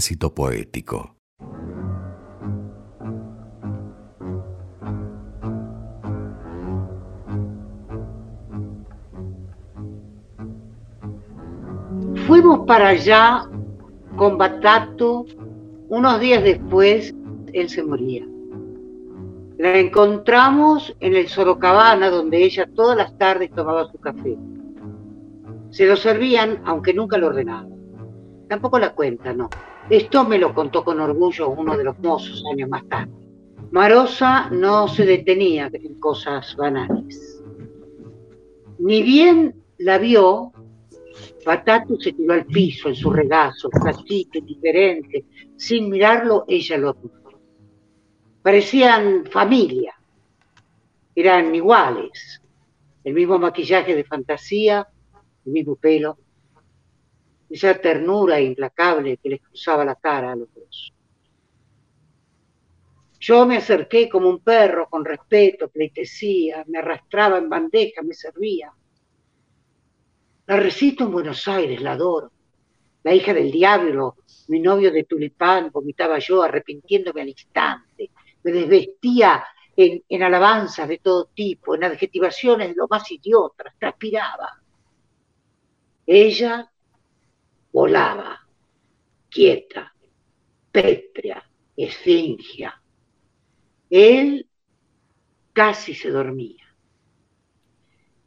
Tránsito Poético. Fuimos para allá con Batato. Unos días después, él se moría. La encontramos en el Sorocabana, donde ella todas las tardes tomaba su café. Se lo servían, aunque nunca lo ordenaba. Tampoco la cuenta, no. Esto me lo contó con orgullo uno de los mozos años más tarde. Marosa no se detenía en cosas banales. Ni bien la vio, Batato se tiró al piso en su regazo, casito, indiferente. Sin mirarlo, ella lo apuntó parecían familia, eran iguales, el mismo maquillaje de fantasía, el mismo pelo, esa ternura implacable que les cruzaba la cara a los dos. Yo me acerqué como un perro con respeto, pleitesía, me arrastraba en bandeja, me servía. La recito en Buenos Aires, la adoro. La hija del diablo, mi novio de tulipán, vomitaba yo arrepintiéndome al instante me desvestía en, en alabanzas de todo tipo, en adjetivaciones de lo más idiotas, transpiraba. Ella volaba, quieta, pétrea, esfingia. Él casi se dormía.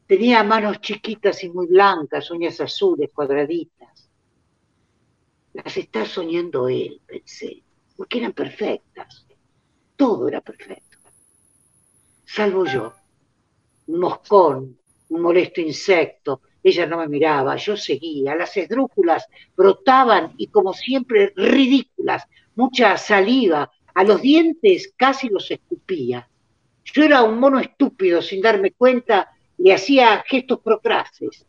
Tenía manos chiquitas y muy blancas, uñas azules, cuadraditas. Las está soñando él, pensé, porque eran perfectas todo era perfecto. Salvo yo, un moscón, un molesto insecto. Ella no me miraba, yo seguía. Las esdrújulas brotaban y como siempre ridículas, mucha saliva. A los dientes casi los escupía. Yo era un mono estúpido, sin darme cuenta, le hacía gestos procrases.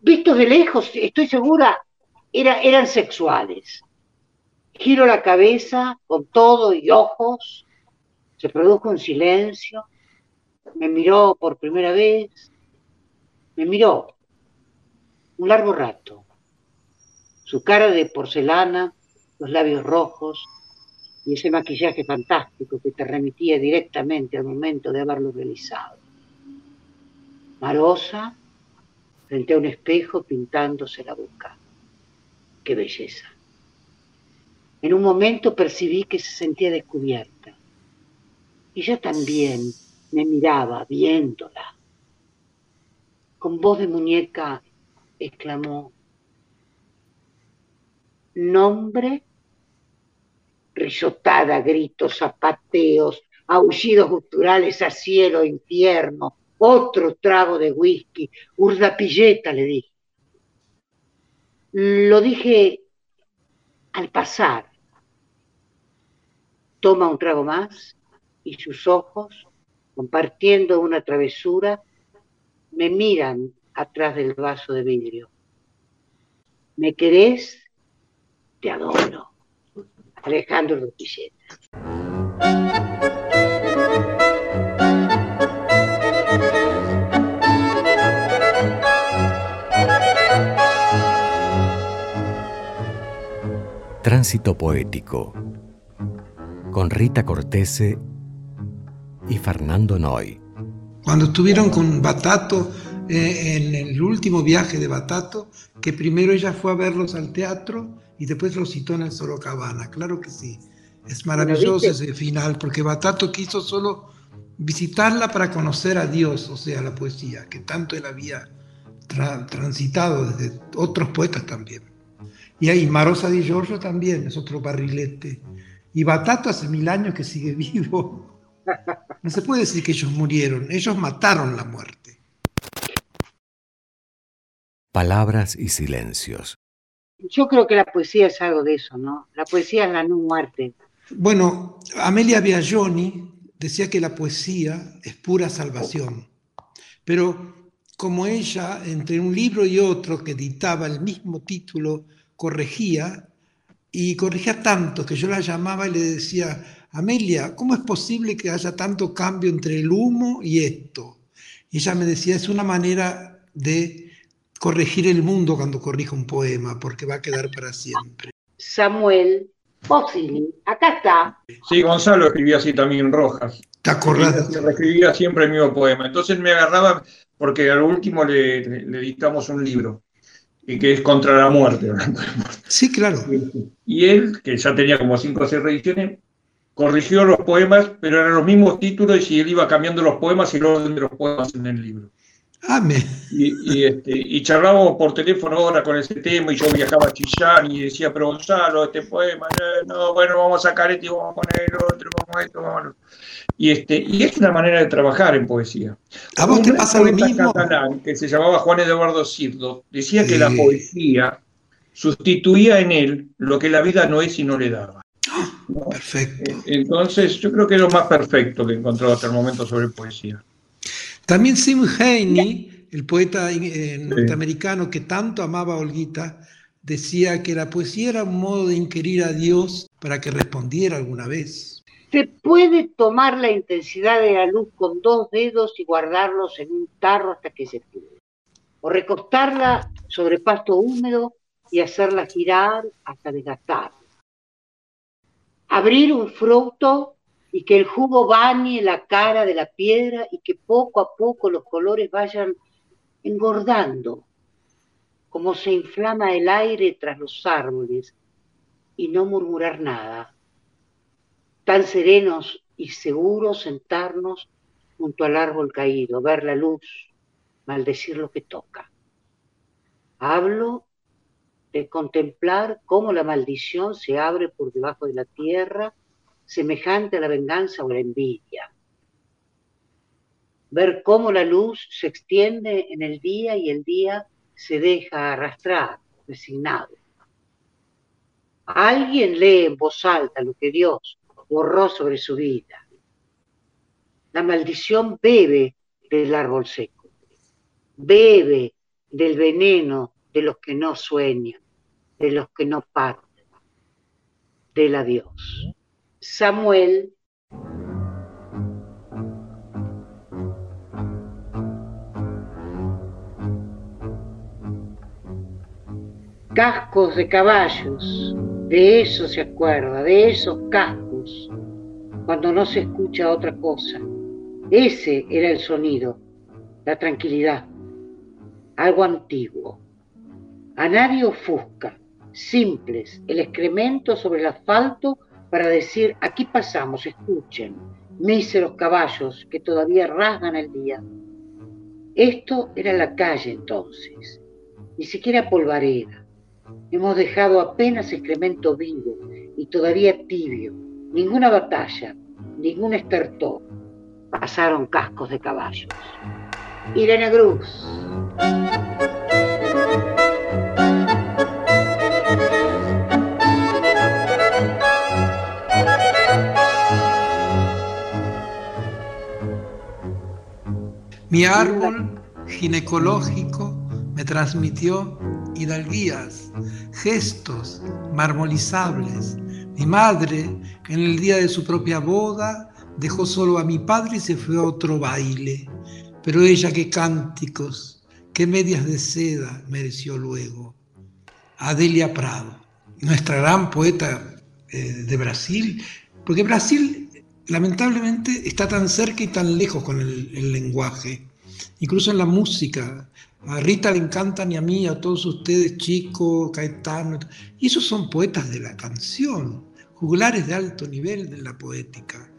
Vistos de lejos, estoy segura, era, eran sexuales. Giro la cabeza con todo y ojos. Se produjo un silencio. Me miró por primera vez. Me miró un largo rato. Su cara de porcelana, los labios rojos y ese maquillaje fantástico que te remitía directamente al momento de haberlo realizado. Marosa, frente a un espejo pintándose la boca. ¡Qué belleza! En un momento percibí que se sentía descubierta. Yo también me miraba viéndola. Con voz de muñeca exclamó, nombre, risotada, gritos, zapateos, aullidos guturales a cielo, infierno, otro trago de whisky, urdapilleta, le dije. Lo dije al pasar, toma un trago más y sus ojos, compartiendo una travesura, me miran atrás del vaso de vidrio. ¿Me querés? Te adoro. Alejandro Rupilleta. Tránsito Poético con Rita Cortese y Fernando Noy. Cuando estuvieron con Batato eh, en el último viaje de Batato, que primero ella fue a verlos al teatro y después los citó en el Sorocabana, claro que sí. Es maravilloso ese final, porque Batato quiso solo visitarla para conocer a Dios, o sea, la poesía, que tanto él había transitado desde otros poetas también. Y ahí Marosa di Giorgio también es otro barrilete y Batato hace mil años que sigue vivo. No se puede decir que ellos murieron, ellos mataron la muerte. Palabras y silencios. Yo creo que la poesía es algo de eso, ¿no? La poesía es la no muerte. Bueno, Amelia Biagioni decía que la poesía es pura salvación, pero como ella, entre un libro y otro que editaba el mismo título, corregía, y corregía tanto que yo la llamaba y le decía, Amelia, ¿cómo es posible que haya tanto cambio entre el humo y esto? Y ella me decía, es una manera de corregir el mundo cuando corrijo un poema, porque va a quedar para siempre. Samuel Bozzini. Acá está. Sí, Gonzalo escribía así también Rojas. Está correcto. Escribía siempre el mismo poema. Entonces me agarraba, porque al último le, le, editamos un libro, y que es Contra la muerte. Sí, claro. Y él, que ya tenía como cinco o seis reediciones, corrigió los poemas, pero eran los mismos títulos y él iba cambiando los poemas y el orden de los poemas en el libro. Y, este, y charlábamos por teléfono ahora con ese tema y yo viajaba a Chillán y decía, pero Gonzalo, este poema, eh, no, bueno, vamos a sacar este y vamos a poner el otro, vamos a esto, vamos a Y, este, y es una manera de trabajar en poesía. ¿A vos te pasa lo mismo? catalán que se llamaba Juan Eduardo Cirdo decía que la poesía sustituía en él lo que la vida no es y no le daba. Perfecto. Entonces, yo creo que es lo más perfecto que he encontrado hasta el momento sobre poesía. También Sim Heine, el poeta eh, norteamericano que tanto amaba a Olguita, decía que la poesía era un modo de inquirir a Dios para que respondiera alguna vez. Se puede tomar la intensidad de la luz con dos dedos y guardarlos en un tarro hasta que se pudre. O recostarla sobre pasto húmedo y hacerla girar hasta desgastarla. Abrir un fruto y que el jugo bañe la cara de la piedra y que poco a poco los colores vayan engordando, como se inflama el aire tras los árboles, y no murmurar nada. Tan serenos y seguros sentarnos junto al árbol caído, ver la luz, maldecir lo que toca. Hablo de contemplar cómo la maldición se abre por debajo de la tierra semejante a la venganza o la envidia. Ver cómo la luz se extiende en el día y el día se deja arrastrar, resignado. Alguien lee en voz alta lo que Dios borró sobre su vida. La maldición bebe del árbol seco, bebe del veneno de los que no sueñan, de los que no parten, del adiós. Samuel. Cascos de caballos, de eso se acuerda, de esos cascos, cuando no se escucha otra cosa. Ese era el sonido, la tranquilidad, algo antiguo. A nadie ofusca, simples, el excremento sobre el asfalto para decir, aquí pasamos, escuchen, míseros caballos que todavía rasgan el día. Esto era la calle entonces, ni siquiera polvareda. Hemos dejado apenas excremento vivo y todavía tibio, ninguna batalla, ningún estertor. Pasaron cascos de caballos. Irene Cruz. Mi árbol ginecológico me transmitió hidalguías, gestos marmolizables. Mi madre, en el día de su propia boda, dejó solo a mi padre y se fue a otro baile. Pero ella qué cánticos, qué medias de seda mereció luego. Adelia Prado, nuestra gran poeta eh, de Brasil, porque Brasil lamentablemente está tan cerca y tan lejos con el, lenguaje, incluso en la música. A Rita le encantan y a mí, a todos ustedes, Chico, Caetano, y esos son poetas de la canción, juglares de alto nivel de la poética.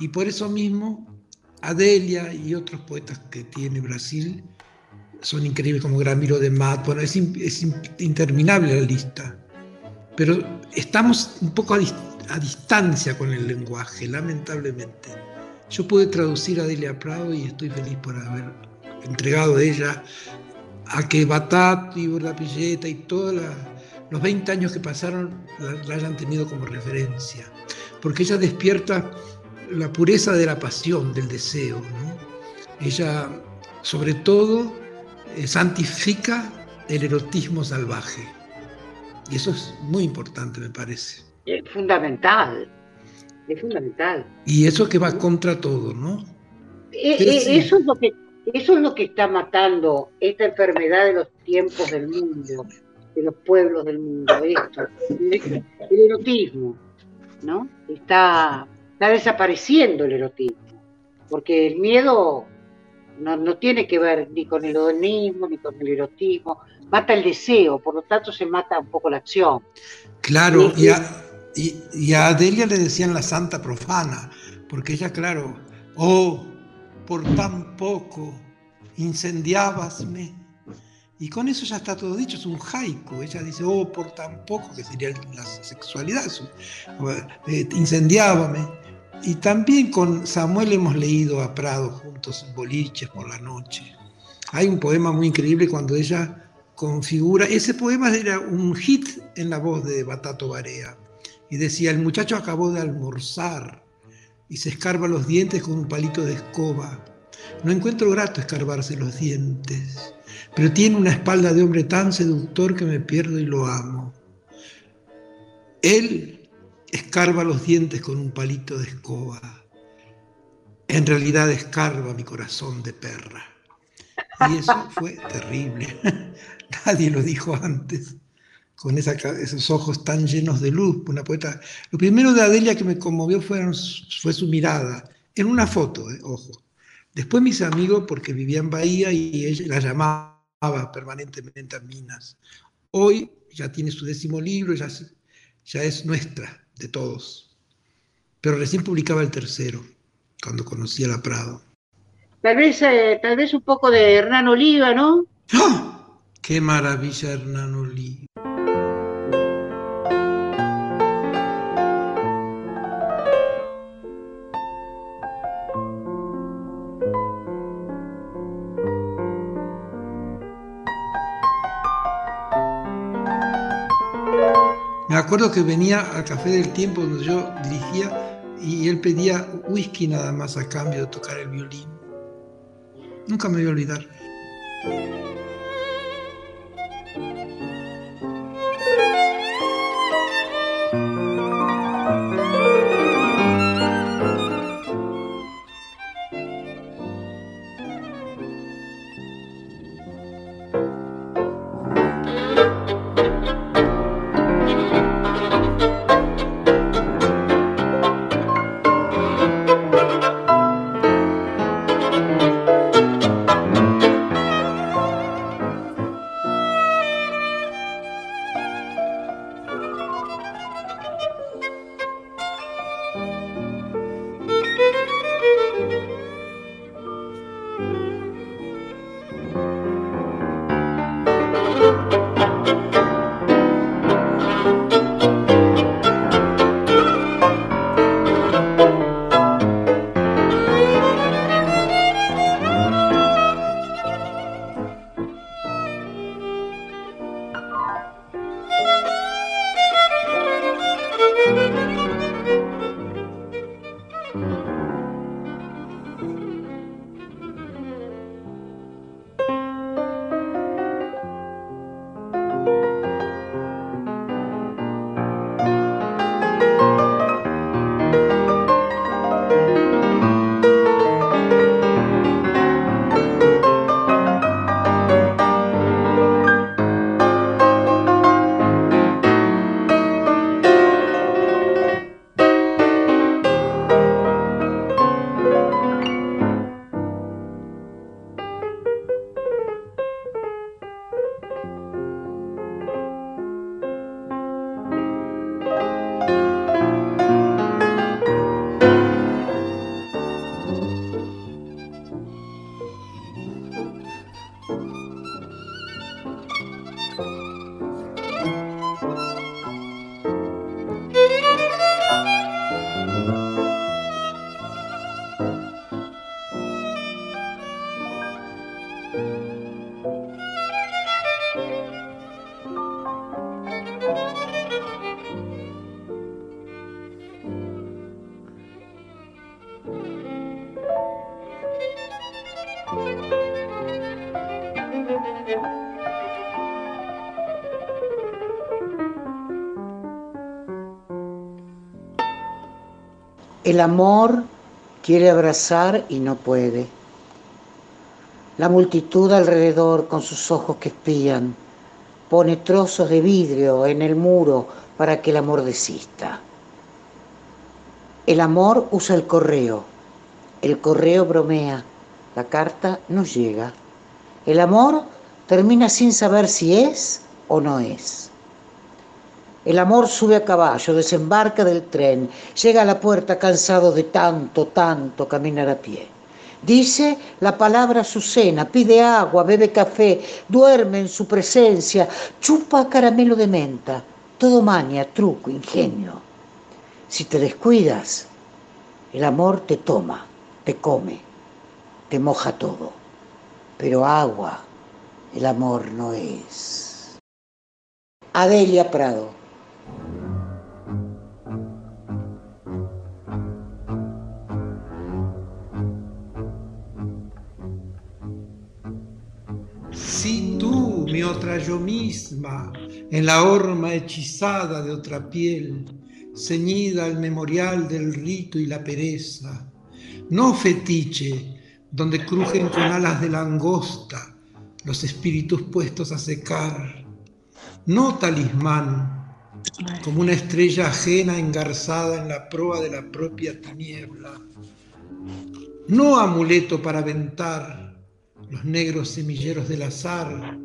Y por eso mismo, Adelia y otros poetas que tiene Brasil son increíbles, como Gramiro de Mat, bueno, es interminable la lista. Pero estamos un poco a distancia a distancia con el lenguaje, lamentablemente. Yo pude traducir a Delia Prado y estoy feliz por haber entregado a ella a que Batat y Pilleta y todos los 20 años que pasaron la, hayan tenido como referencia, porque ella despierta la pureza de la pasión, del deseo. Ella, sobre todo, eh, santifica el erotismo salvaje. Y eso es muy importante, me parece. Es fundamental, es fundamental. Y eso que va contra todo, ¿no? Eh, eh, eso, es lo que, eso es lo que está matando esta enfermedad de los tiempos del mundo. de los pueblos del mundo, esto, el, erotismo, ¿no? Está, está desapareciendo el erotismo, porque el miedo no, tiene que ver ni con el hedonismo ni con el erotismo, mata el deseo, por lo tanto se mata un poco la acción. Claro, y, a, y, a Adelia le decían la santa profana, porque ella, claro, oh, por tan poco incendiábasme. Y con eso ya está todo dicho, es un haiku. Ella dice, oh, por tan poco, que sería la sexualidad, eh, incendiábame. Y también con Samuel hemos leído a Prado juntos boliches por la noche. Hay un poema muy increíble cuando ella configura, ese poema era un hit en la voz de Batato Barea. Y decía, el muchacho acabó de almorzar y se escarba los dientes con un palito de escoba. No encuentro grato escarbarse los dientes, pero tiene una espalda de hombre tan seductor que me pierdo y lo amo. Él escarba los dientes con un palito de escoba. En realidad escarba mi corazón de perra. Y eso fue terrible. Nadie lo dijo antes con esos ojos tan llenos de luz, una poeta. Lo primero de Adelia que me conmovió fue su mirada, en una foto, eh, ojo. Después mis amigos, porque vivía en Bahía y ella la llamaba permanentemente a Minas. Hoy ya tiene su décimo libro, ya, ya es nuestra, de todos. Pero recién publicaba el tercero, cuando conocí a la Prado. Tal vez, eh, tal vez un poco de Hernán Oliva, ¿no? ¡Ah! ¡Qué maravilla Hernán Oliva! Acuerdo que venía al Café del Tiempo donde yo dirigía y él pedía whisky nada más a cambio de tocar el violín. Nunca me voy a olvidar. El amor quiere abrazar y no puede. La multitud alrededor con sus ojos que espían pone trozos de vidrio en el muro para que el amor desista. El amor usa el correo, el correo bromea, la carta no llega. El amor termina sin saber si es o no es. El amor sube a caballo, desembarca del tren, llega a la puerta cansado de tanto, tanto caminar a pie. Dice la palabra Azucena, pide agua, bebe café, duerme en su presencia, chupa caramelo de menta, todo maña, truco, ingenio. Si te descuidas, el amor te toma, te come, te moja todo, pero agua el amor no es. Adelia Prado. Si tú, mi otra yo misma, en la horma hechizada de otra piel, ceñida al memorial del rito y la pereza, no fetiche, donde crujen con alas de langosta los espíritus puestos a secar, no talismán, como una estrella ajena engarzada en la proa de la propia tiniebla, no amuleto para aventar los negros semilleros del azar,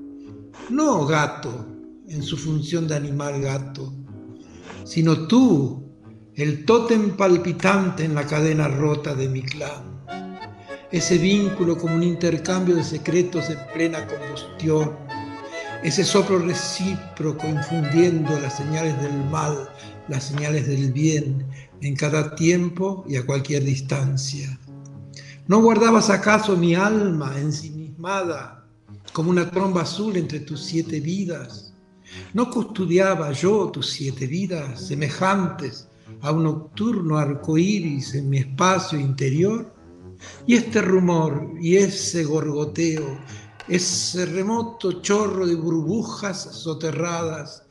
no gato en su función de animal gato, sino tú, el tótem palpitante en la cadena rota de mi clan ese vínculo como un intercambio de secretos en plena combustión, ese soplo recíproco infundiendo las señales del mal, las señales del bien, en cada tiempo y a cualquier distancia. ¿No guardabas acaso mi alma ensimismada como una tromba azul entre tus siete vidas? ¿No custodiaba yo tus siete vidas semejantes a un nocturno arco iris en mi espacio interior? Y este rumor y ese gorgoteo, ese remoto chorro de burbujas soterradas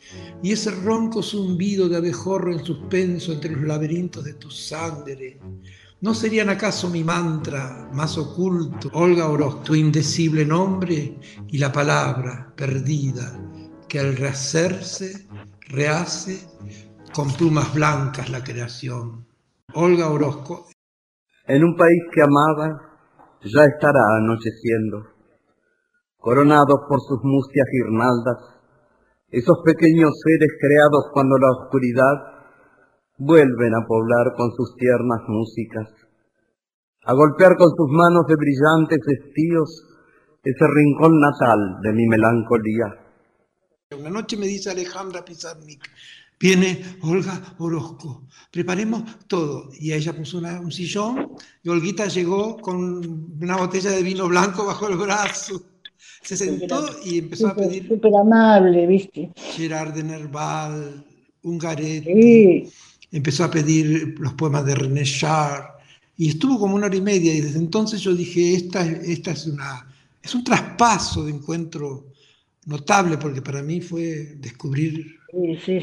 y ese ronco zumbido de abejorro en suspenso entre los laberintos de tu sangre, ¿no serían acaso mi mantra más oculto, Olga Orozco, tu indecible nombre y la palabra perdida que al rehacerse rehace con plumas blancas la creación? Olga Orozco en un país que amaba, ya estará anocheciendo, coronados por sus mustias guirnaldas, esos pequeños seres creados cuando la oscuridad vuelven a poblar con sus tiernas músicas, a golpear con sus manos de brillantes estíos ese rincón natal de mi melancolía. Una noche me dice Alejandra Pizarnik, Viene Olga Orozco, preparemos todo. Y ella puso un sillón y Olguita llegó con una botella de vino blanco bajo el brazo. Se sentó y empezó a pedir. Súper amable, ¿viste? Gerard de Nerval, Ungaretti. Empezó a pedir los poemas de René Char. Y estuvo como una hora y media. Y desde entonces yo dije: esta, esta es, una, es un traspaso de encuentro notable, porque para mí fue descubrir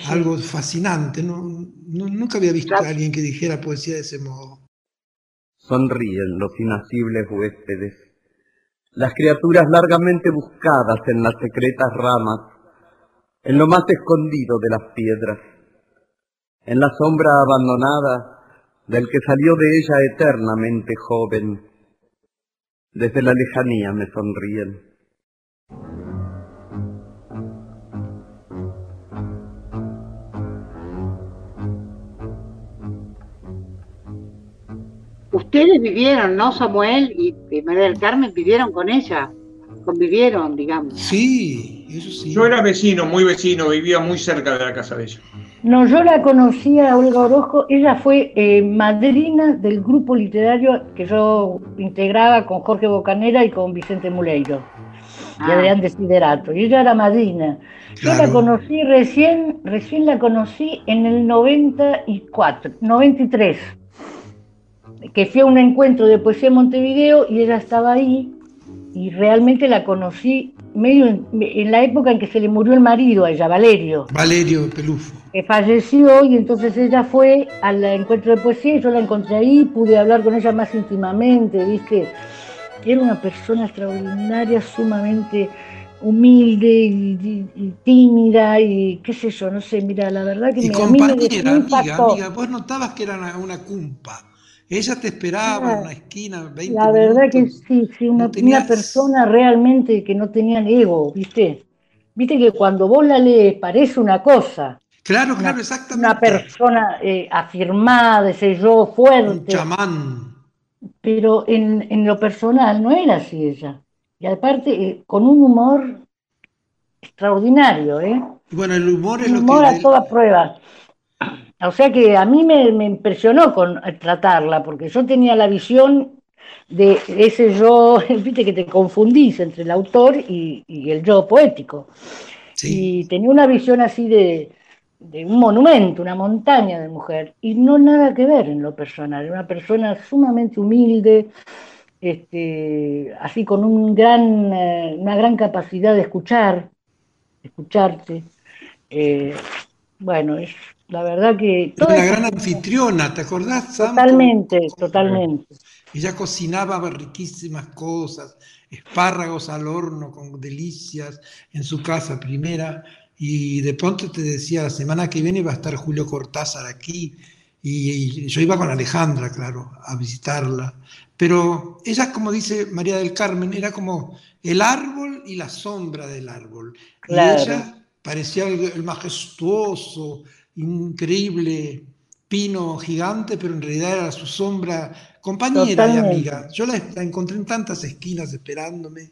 algo fascinante. ¿no? nunca había visto a alguien que dijera poesía de ese modo. Sonríen los inacibles huéspedes, las criaturas largamente buscadas en las secretas ramas, en lo más escondido de las piedras, en la sombra abandonada del que salió de ella eternamente joven. Desde la lejanía me sonríen. Ustedes vivieron, ¿no, Samuel y María del Carmen? Vivieron con ella, convivieron, digamos. Sí, eso sí. Yo era vecino, muy vecino, vivía muy cerca de la casa de ella. No, yo la conocía a Olga Orozco, ella fue eh, madrina del grupo literario que yo integraba con Jorge Bocanera y con Vicente Muleiro y ah. Adrián Desiderato, y ella era madrina. Yo la conocí recién, recién la conocí en el 94, 93 que fui a un encuentro de poesía en Montevideo y ella estaba ahí y realmente la conocí medio en, la época en que se le murió el marido a ella, Valerio. Valerio Pelufo. Que falleció y entonces ella fue al encuentro de poesía y yo la encontré ahí, pude hablar con ella más íntimamente, ¿viste? Era una persona extraordinaria, sumamente humilde y, tímida y qué sé yo, no sé, mira, la verdad que y me, compañera, amiga, amiga, vos notabas que era una, cumpa. Ella te esperaba en una esquina 20 La verdad que sí, sí, una, persona realmente que no tenía ego, ¿viste? Viste que cuando vos la lees parece una cosa. Claro, claro, exactamente. Una persona eh, afirmada, ese yo, fuerte. Un chamán. Pero en, en lo personal no era así ella. Y aparte, eh, con un humor extraordinario, ¿eh? Bueno, el humor es lo humor a toda prueba. O sea que a mí me, impresionó con tratarla, porque yo tenía la visión de ese yo, viste que te confundís entre el autor y, el yo poético. Y tenía una visión así de, de, un monumento, una montaña de mujer, y no nada que ver en lo personal. Una persona sumamente humilde, este, así con un gran, eh, una gran capacidad de escuchar, escucharte. Eh, bueno, es la verdad que... una gran anfitriona, ¿te acordás? Totalmente, totalmente. Ella cocinaba riquísimas cosas, espárragos al horno con delicias en su casa primera, y de pronto te decía, la semana que viene va a estar Julio Cortázar aquí, y yo iba con Alejandra, claro, a visitarla. Pero ella, como dice María del Carmen, era como el árbol y la sombra del árbol. Y ella parecía el, majestuoso, increíble pino gigante, pero en realidad era su sombra, compañera y amiga. Yo la, la encontré en tantas esquinas esperándome.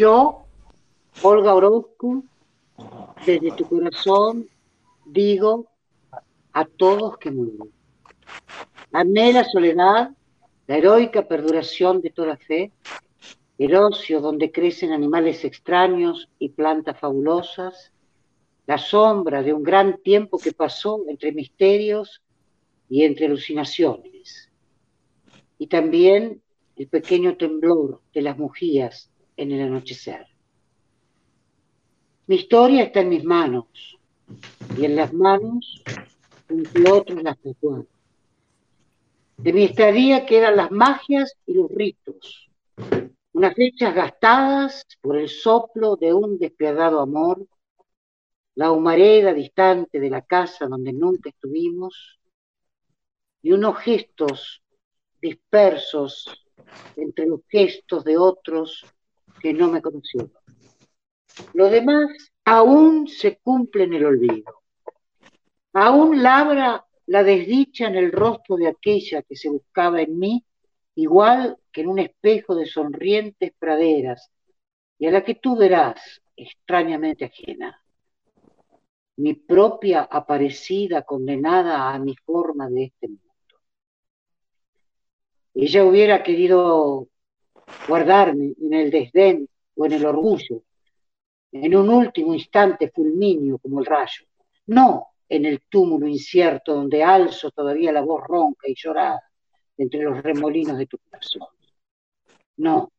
Olga Orozco, desde tu corazón digo a todos que mueren. Amé la soledad, la heroica perduración de toda fe, el ocio donde crecen animales extraños y plantas fabulosas, la sombra de un gran tiempo que pasó entre misterios y entre alucinaciones. y también el pequeño temblor de las bujías en el anochecer. Mi historia está en mis manos y en las manos, entre otros, las tatuadas. De mi estadía quedan las magias y los ritos, unas fechas gastadas por el soplo de un despiadado amor, la humareda distante de la casa donde nunca estuvimos, y unos gestos dispersos entre los gestos de otros que no me conocieron. Lo demás aún se cumple en el olvido. Aún labra la desdicha en el rostro de aquella que se buscaba en mí, igual que en un espejo de sonrientes praderas, y a la que tú verás extrañamente ajena. Mi propia aparecida condenada a mi forma de este mundo. Ella hubiera querido guardarme en el desdén o en el orgullo, en un último instante fulminio como el rayo, no en el túmulo incierto donde alzo todavía la voz ronca y llorada entre los remolinos de tu corazón. No,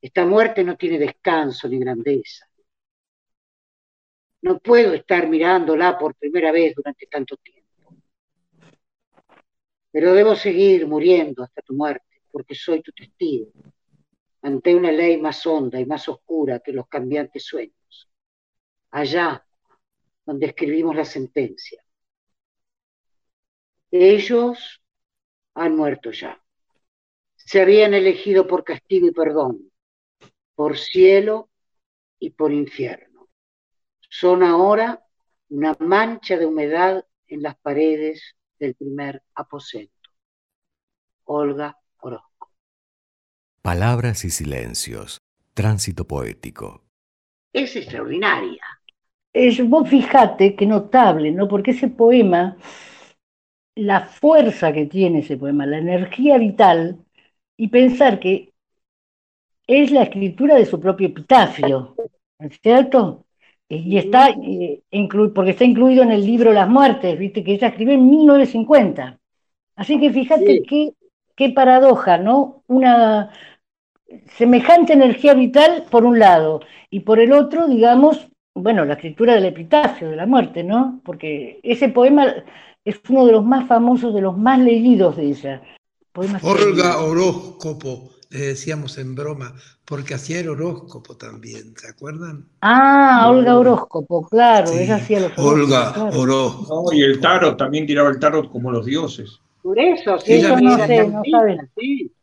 esta muerte no tiene descanso ni grandeza. No puedo estar mirándola por primera vez durante tanto tiempo. Pero debo seguir muriendo hasta tu muerte, porque soy tu testigo, ante una ley más honda y más oscura que los cambiantes sueños. Allá donde escribimos la sentencia. Ellos han muerto ya. Se habían elegido por castigo y perdón, por cielo y por infierno. Son ahora una mancha de humedad en las paredes del primer aposento. Olga Orozco. Palabras y silencios. Tránsito poético. Es extraordinaria. Es, vos fijate qué notable, ¿no? Porque ese poema, la fuerza que tiene ese poema, la energía vital, y pensar que es la escritura de su propio epitafio, ¿es cierto? Y está, eh, porque está incluido en el libro Las Muertes, viste, que ella escribió en 1950. Así que fíjate qué, qué paradoja, ¿no? Una semejante energía vital por un lado, y por el otro, digamos, bueno, la escritura del epitafio de la muerte, ¿no? Porque ese poema es uno de los más famosos, de los más leídos de ella. Olga Horóscopo, le decíamos en broma, porque hacía el horóscopo también, ¿se acuerdan? Ah, Olga Horóscopo, claro, ella hacía los Olga Horóscopo. y el tarot, también tiraba el tarot como los dioses. Por eso, sí, eso no sé, no saben.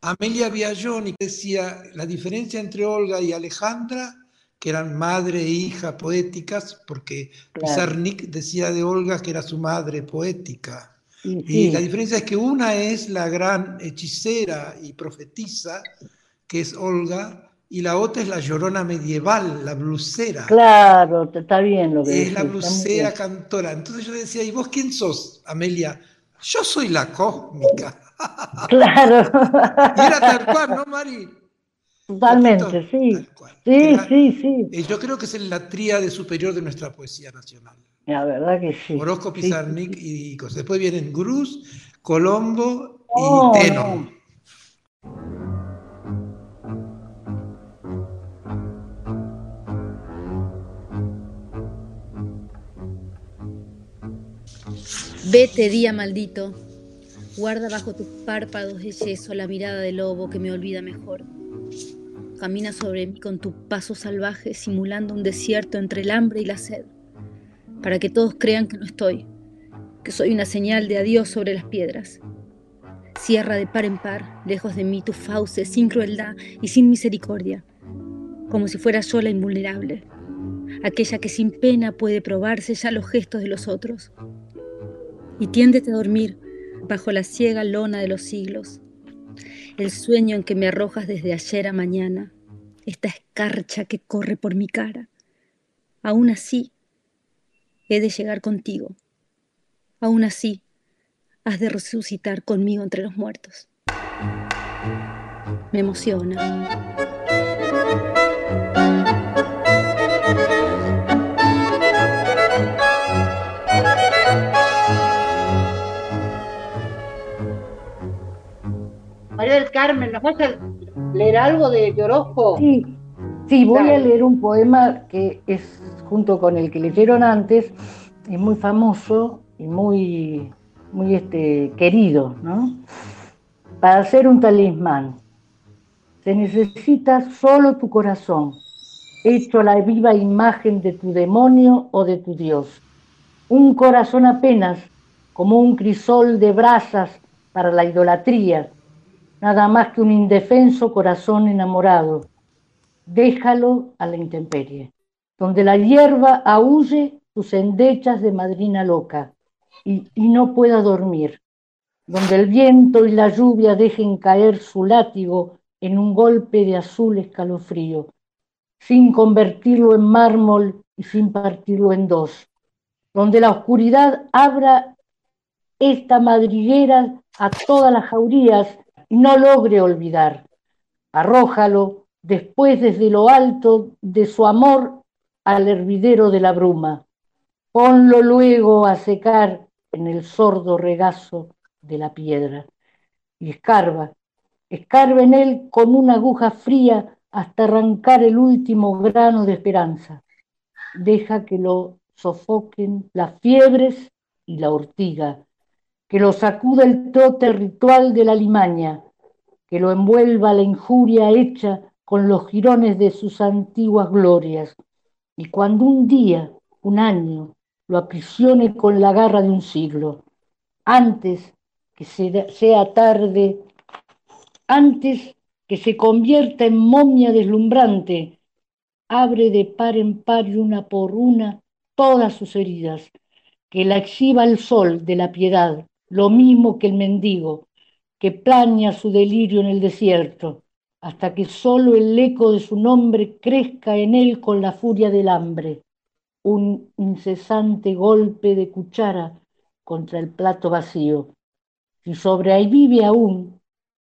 Amelia Biagioni decía la diferencia entre Olga y Alejandra, que eran madre e hija poéticas, porque claro. decía de Olga que era su madre poética. Y la diferencia es que una es la gran hechicera y profetisa, que es Olga, y la otra es la llorona medieval, la blusera. Claro, está bien lo que Es la blusera cantora. Entonces yo decía, ¿y vos quién sos, Amelia? Yo soy la cósmica. Claro. y era tal cual, ¿no, Mari? Totalmente, sí. Sí, sí, sí. Y yo creo que es la tríade superior de nuestra poesía nacional. La verdad que sí. Orozco, Pizarnik y cosas. Después vienen Gruz, Colombo y Teno. Vete, día maldito. Guarda bajo tus párpados de yeso la mirada de lobo que me olvida mejor. Camina sobre mí con tu paso salvaje, simulando un desierto entre el hambre y la sed para que todos crean que no estoy, que soy una señal de adiós sobre las piedras. Cierra de par en par, lejos de mí, tu fauce, sin crueldad y sin misericordia, como si fuera yo la invulnerable, aquella que sin pena puede probarse ya los gestos de los otros. Y tiéndete a dormir bajo la ciega lona de los siglos, el sueño en que me arrojas desde ayer a mañana, esta escarcha que corre por mi cara. Aún así, he de llegar contigo. Aún así, has de resucitar conmigo entre los muertos. Me emociona. María del Carmen, ¿nos vas a leer algo de Orozco? Sí, sí, voy a leer un poema que es junto con el que leyeron antes, es muy famoso y muy, muy este, querido, ¿no? Para hacer un talismán se necesita solo tu corazón, hecho a la viva imagen de tu demonio o de tu Dios. Un corazón apenas como un crisol de brasas para la idolatría, nada más que un indefenso corazón enamorado. Déjalo a la intemperie, donde la hierba aúlle sus endechas de madrina loca y, y no pueda dormir, donde el viento y la lluvia dejen caer su látigo en un golpe de azul escalofrío, sin convertirlo en mármol y sin partirlo en dos, donde la oscuridad abra esta madriguera a todas las jaurías no logre olvidar. Arrójalo después desde lo alto de su amor al hervidero de la bruma. Ponlo luego a secar en el sordo regazo de la piedra y escarba, escarba en él con una aguja fría hasta arrancar el último grano de esperanza. Deja que lo sofoquen las fiebres y la ortiga, que lo sacuda el trote ritual de la limaña, que lo envuelva la injuria hecha con los jirones de sus antiguas glorias, y cuando un día, un año, lo aprisione con la garra de un siglo, antes que sea tarde, antes que se convierta en momia deslumbrante, abre de par en par y una por una todas sus heridas, que la exhiba el sol de la piedad, lo mismo que el mendigo, que plaña su delirio en el desierto, hasta que solo el eco de su nombre crezca en él con la furia del hambre, un incesante golpe de cuchara contra el plato vacío. Si sobre ahí vive aún,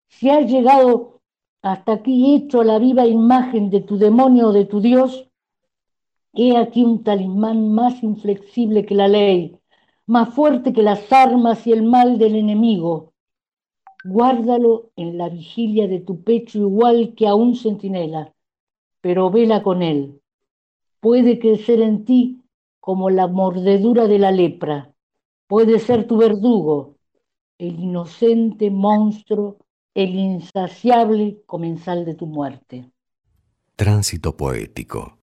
si ha llegado hasta aquí hecho la viva imagen de tu demonio o de tu Dios, he aquí un talismán más inflexible que la ley, más fuerte que las armas y el mal del enemigo. Guárdalo en la vigilia de tu pecho igual que a un centinela, pero vela con él. Puede crecer en ti como la mordedura de la lepra. Puede ser tu verdugo, el inocente monstruo el insaciable comensal de tu muerte. Tránsito poético.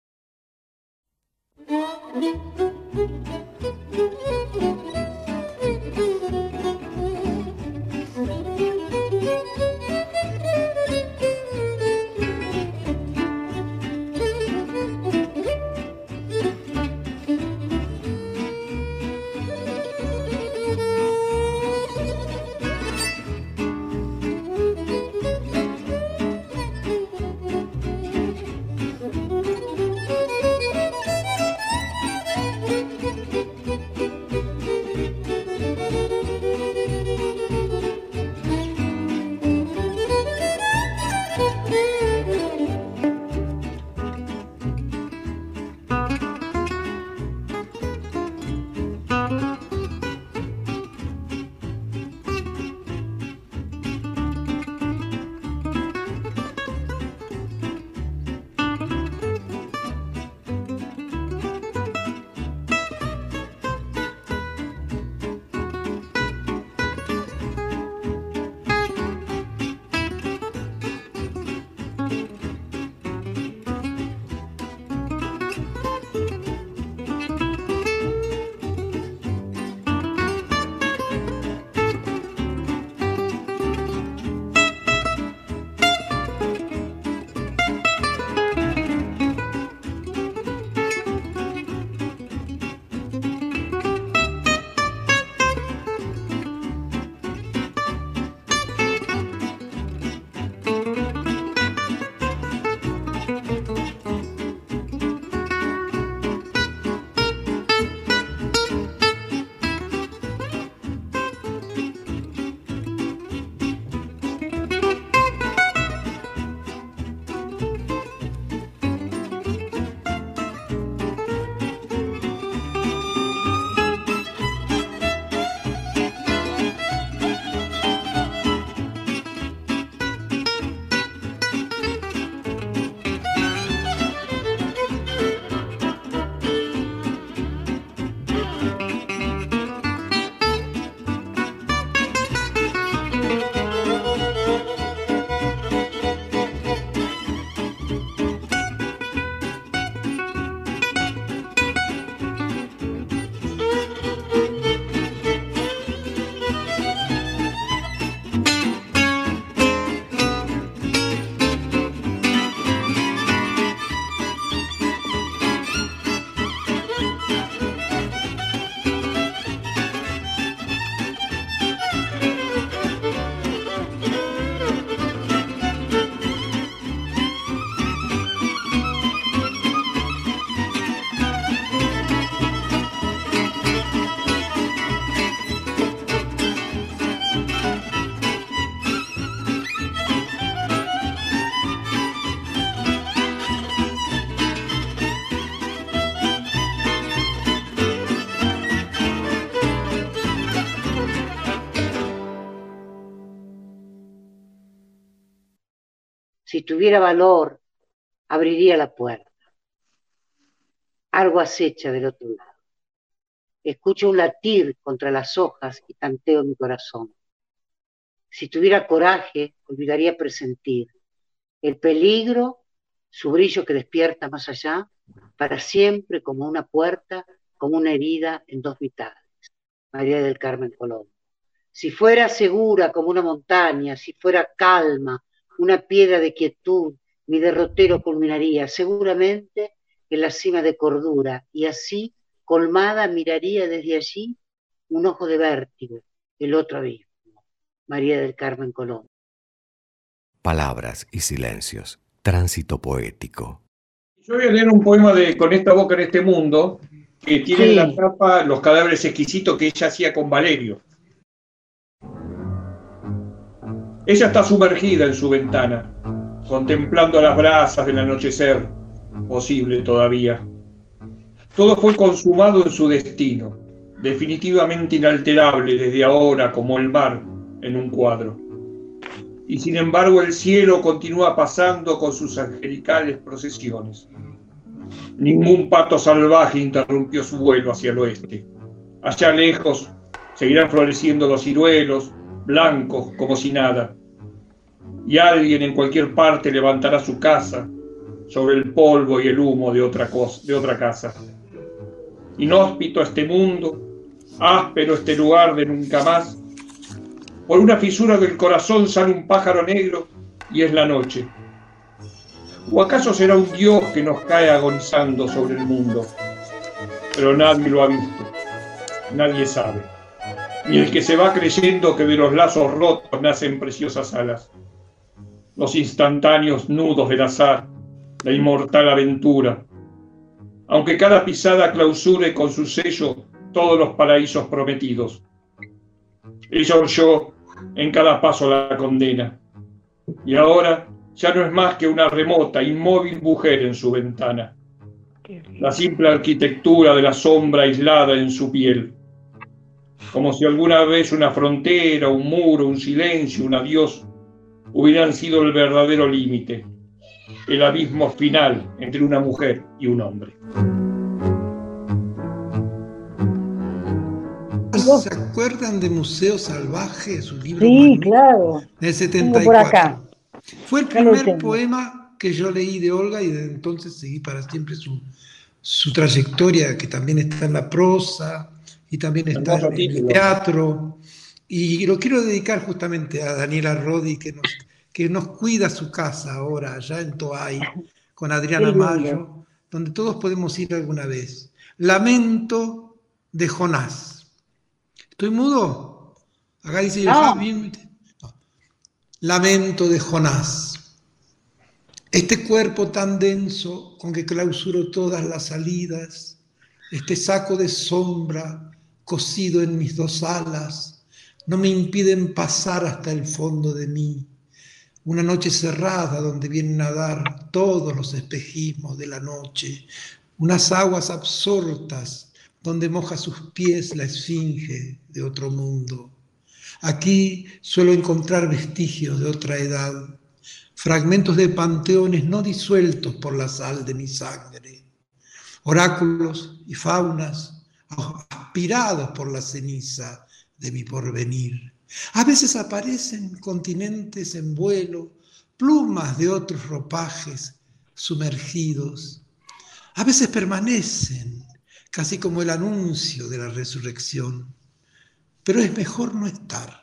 Tuviera valor, abriría la puerta. Algo acecha del otro lado. Escucho un latir contra las hojas y tanteo mi corazón. Si tuviera coraje, olvidaría presentir el peligro, su brillo que despierta más allá, para siempre como una puerta, como una herida en dos mitades. María del Carmen Colón. Si fuera segura como una montaña, si fuera calma, una piedra de quietud, mi derrotero culminaría seguramente en la cima de cordura y así, colmada, miraría desde allí un ojo de vértigo, el otro abismo. María del Carmen Colón. Palabras y silencios. Tránsito poético. Yo voy a leer un poema de Con esta boca en este mundo, que tiene en la tapa los cadáveres exquisitos que ella hacía con Valerio. Ella está sumergida en su ventana, contemplando las brasas del anochecer, posible todavía. Todo fue consumado en su destino, definitivamente inalterable desde ahora como el mar en un cuadro. Y sin embargo el cielo continúa pasando con sus angelicales procesiones. Ningún pato salvaje interrumpió su vuelo hacia el oeste. Allá lejos seguirán floreciendo los ciruelos, blancos como si nada. Y alguien en cualquier parte levantará su casa sobre el polvo y el humo de otra, cosa, de otra casa. Inhóspito este mundo, áspero este lugar de nunca más, por una fisura del corazón sale un pájaro negro y es la noche. ¿O acaso será un Dios que nos cae agonizando sobre el mundo? Pero nadie lo ha visto, nadie sabe. Ni el que se va creyendo que de los lazos rotos nacen preciosas alas. Los instantáneos nudos del azar, la inmortal aventura. Aunque cada pisada clausure con su sello todos los paraísos prometidos. Ella oyó en cada paso la condena. Y ahora ya no es más que una remota, inmóvil mujer en su ventana. La simple arquitectura de la sombra aislada en su piel. Como si alguna vez una frontera, un muro, un silencio, un adiós hubieran sido el verdadero límite, el abismo final entre una mujer y un hombre. ¿Se acuerdan de Museo Salvaje, su libro? Sí, claro. Del 74. Por acá. Fue el primer poema que yo leí de Olga y desde entonces seguí para siempre su, su trayectoria, que también está en la prosa y también está en el teatro. Y lo quiero dedicar justamente a Daniela Rodi, que nos, que nos cuida su casa ahora, allá en Toay, con Adriana Mayo, donde todos podemos ir alguna vez. Lamento de Jonás. ¿Estoy mudo? Acá dice Lamento de Jonás. Este cuerpo tan denso con que clausuro todas las salidas, este saco de sombra cosido en mis dos alas, no me impiden pasar hasta el fondo de mí. Una noche cerrada donde vienen a dar todos los espejismos de la noche, unas aguas absortas donde moja sus pies la esfinge de otro mundo. Aquí suelo encontrar vestigios de otra edad, fragmentos de panteones no disueltos por la sal de mi sangre, oráculos y faunas aspirados por la ceniza de mi porvenir. A veces aparecen continentes en vuelo, plumas de otros ropajes sumergidos. A veces permanecen casi como el anuncio de la resurrección. Pero es mejor no estar,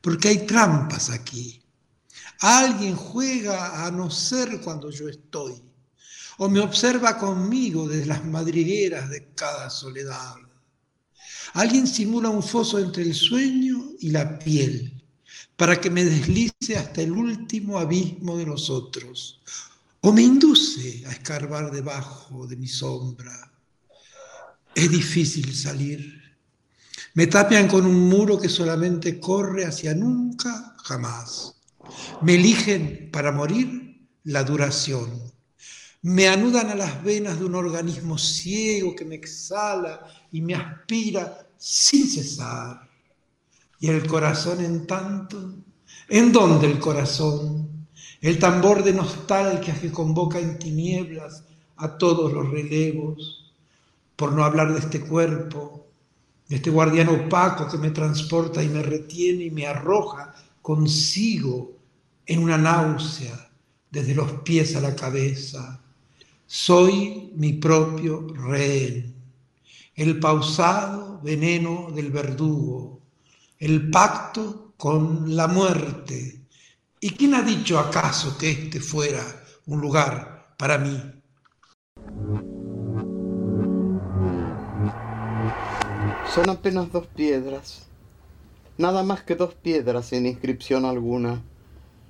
porque hay trampas aquí. Alguien juega a no ser cuando yo estoy, o me observa conmigo desde las madrigueras de cada soledad. Alguien simula un foso entre el sueño y la piel, para que me deslice hasta el último abismo de los otros, o me induce a escarbar debajo de mi sombra es difícil salir. Me tapian con un muro que solamente corre hacia nunca, jamás. Me eligen para morir la duración. Me anudan a las venas de un organismo ciego que me exhala y me aspira sin cesar. Y el corazón en tanto, ¿en dónde el corazón? el tambor de nostalgia que convoca en tinieblas a todos los relevos, por no hablar de este cuerpo, de este guardián opaco que me transporta y me retiene y me arroja consigo en una náusea desde los pies a la cabeza. Soy mi propio rehén, el pausado veneno del verdugo, el pacto con la muerte. ¿Y quién ha dicho acaso que este fuera un lugar para mí? Son apenas dos piedras, nada más que dos piedras sin inscripción alguna,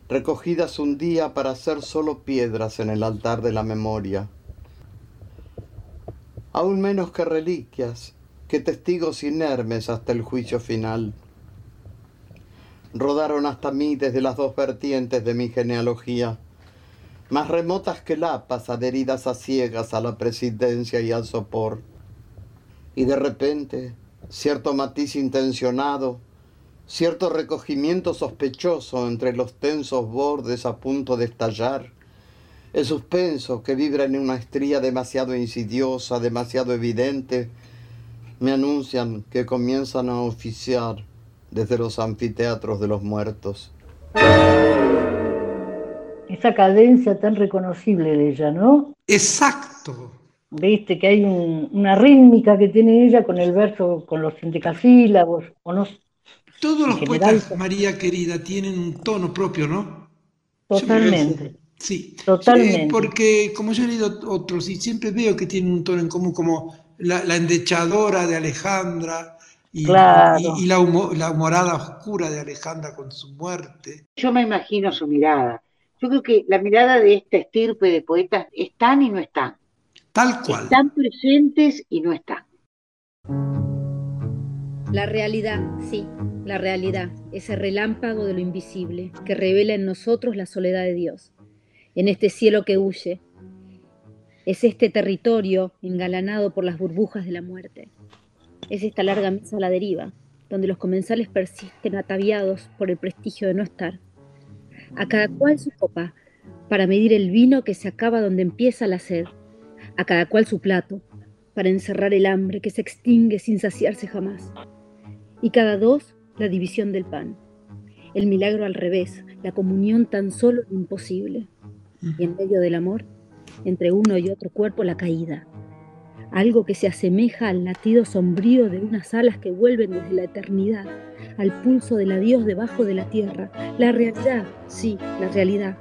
recogidas un día para ser solo piedras en el altar de la memoria. Aún menos que reliquias, que testigos inermes hasta el juicio final. Rodaron hasta mí desde las dos vertientes de mi genealogía, más remotas que lapas adheridas a ciegas a la presidencia y al sopor. Y de repente, cierto matiz intencionado, cierto recogimiento sospechoso entre los tensos bordes a punto de estallar, el suspenso que vibra en una estría demasiado insidiosa, demasiado evidente, me anuncian que comienzan a oficiar desde los anfiteatros de los muertos. Esa cadencia tan reconocible de ella, ¿no? Exacto, Viste que hay una rítmica que tiene ella con el verso, con los endecasílabos, o no. Todos los poetas, María querida, tienen un tono propio, ¿no? Totalmente. Sí, totalmente. porque como yo he leído otros y siempre veo que tienen un tono en común, como la, endechadora de Alejandra y, la, la humorada oscura de Alejandra con su muerte. Yo me imagino su mirada. Yo creo que la mirada de esta estirpe de poetas están y no están. Tal cual. Están presentes y no están. La realidad, sí, la realidad, ese relámpago de lo invisible que revela en nosotros la soledad de Dios, en este cielo que huye. Es este territorio engalanado por las burbujas de la muerte. Es esta larga mesa a la deriva, donde los comensales persisten ataviados por el prestigio de no estar. A cada cual su copa, para medir el vino que se acaba donde empieza la sed a cada cual su plato, para encerrar el hambre que se extingue sin saciarse jamás. Y cada dos la división del pan. El milagro al revés, la comunión tan solo imposible. Y en medio del amor, entre uno y otro cuerpo, la caída. Algo que se asemeja al latido sombrío de unas alas que vuelven desde la eternidad, al pulso del adiós debajo de la tierra. La realidad, sí, la realidad.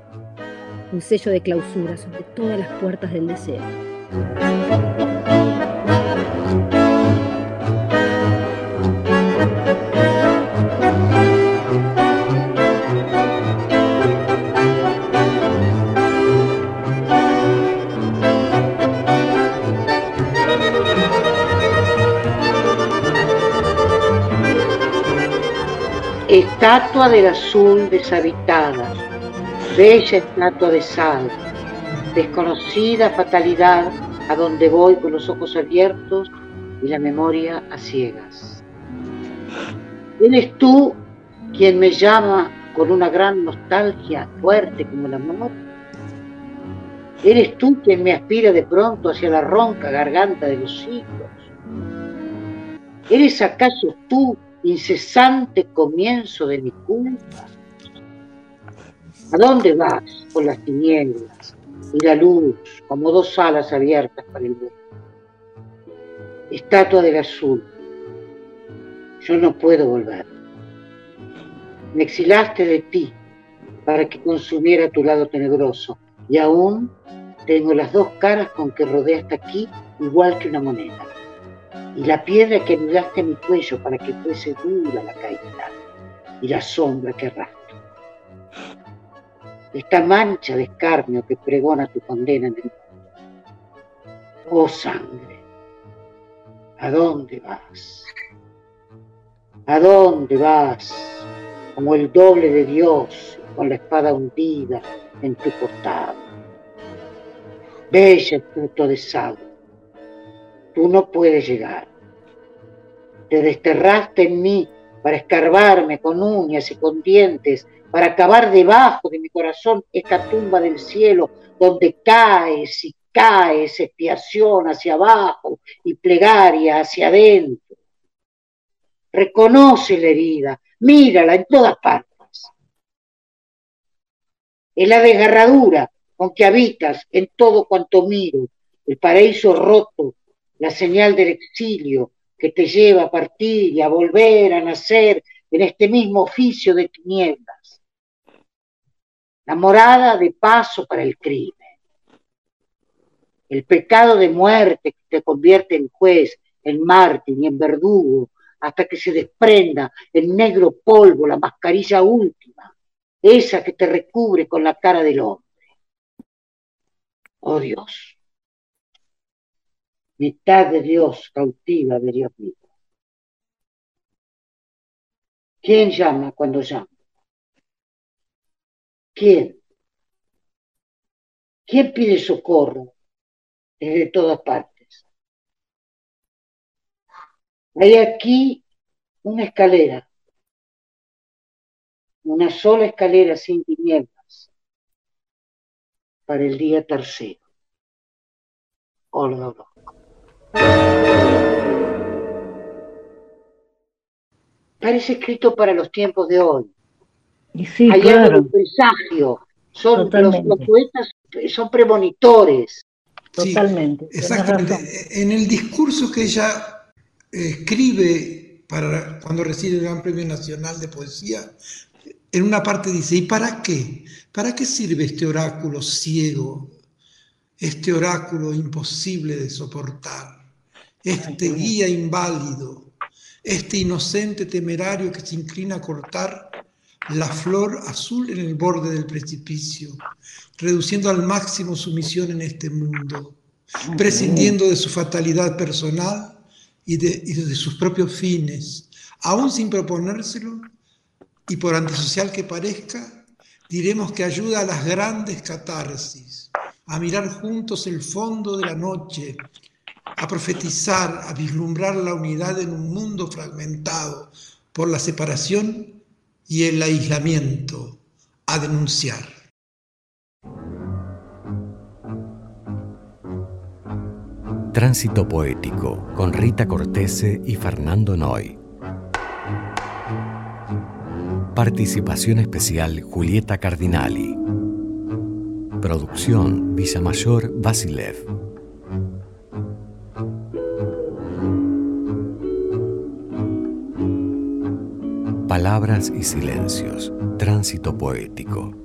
Un sello de clausura sobre todas las puertas del deseo. Estatua del azul deshabitada, bella estatua de sal, desconocida fatalidad a donde voy con los ojos abiertos y la memoria a ciegas. Eres tú quien me llama con una gran nostalgia fuerte como el amor. Eres tú quien me aspira de pronto hacia la ronca garganta de los siglos. ¿Eres acaso tú incesante comienzo de mi culpa? ¿A dónde vas por las tinieblas? y la luz como dos alas abiertas para el vuelo. Estatua del azul, yo no puedo volver. Me exilaste de ti para que consumiera tu lado tenebroso y aún tengo las dos caras con que rodea hasta aquí igual que una moneda y la piedra que anudaste a mi cuello para que fuese dura la caída y la sombra que arrastra esta mancha de escarnio que pregona tu condena en el mundo. Oh sangre, ¿a dónde vas? ¿A dónde vas? Como el doble de Dios con la espada hundida en tu costado. Bella fruto de sal, tú no puedes llegar. Te desterraste en mí para escarbarme con uñas y con dientes, para acabar debajo de mi corazón esta tumba del cielo donde caes y caes expiación hacia abajo y plegaria hacia adentro. Reconoce la herida, mírala en todas partes. Es la desgarradura con que habitas en todo cuanto miro, el paraíso roto, la señal del exilio que te lleva a partir y a volver a nacer en este mismo oficio de tinieblas. La morada de paso para el crimen. El pecado de muerte que te convierte en juez, en mártir y en verdugo, hasta que se desprenda en negro polvo la mascarilla última, esa que te recubre con la cara del hombre. Oh Dios, mitad de Dios cautiva de Dios mismo. ¿Quién llama cuando llama? ¿Quién? ¿Quién pide socorro desde todas partes? Hay aquí una escalera, una sola escalera sin tinieblas para el día tercero. Olga Parece escrito para los tiempos de hoy. sí, Hay claro. presagio. Son, los, poetas son premonitores. Totalmente. exactamente. En el discurso que ella escribe para cuando recibe el Gran Premio Nacional de Poesía, en una parte dice, ¿y para qué? ¿Para qué sirve este oráculo ciego? Este oráculo imposible de soportar este guía inválido, este inocente temerario que se inclina a cortar la flor azul en el borde del precipicio, reduciendo al máximo su misión en este mundo, prescindiendo de su fatalidad personal y de, y de sus propios fines, aún sin proponérselo, y por antisocial que parezca, diremos que ayuda a las grandes catarsis, a mirar juntos el fondo de la noche a profetizar, a vislumbrar la unidad en un mundo fragmentado por la separación y el aislamiento, a denunciar. Tránsito Poético con Rita Cortese y Fernando Noy. Participación especial Julieta Cardinali. Producción Villamayor Basilev. Palabras y silencios. Tránsito poético.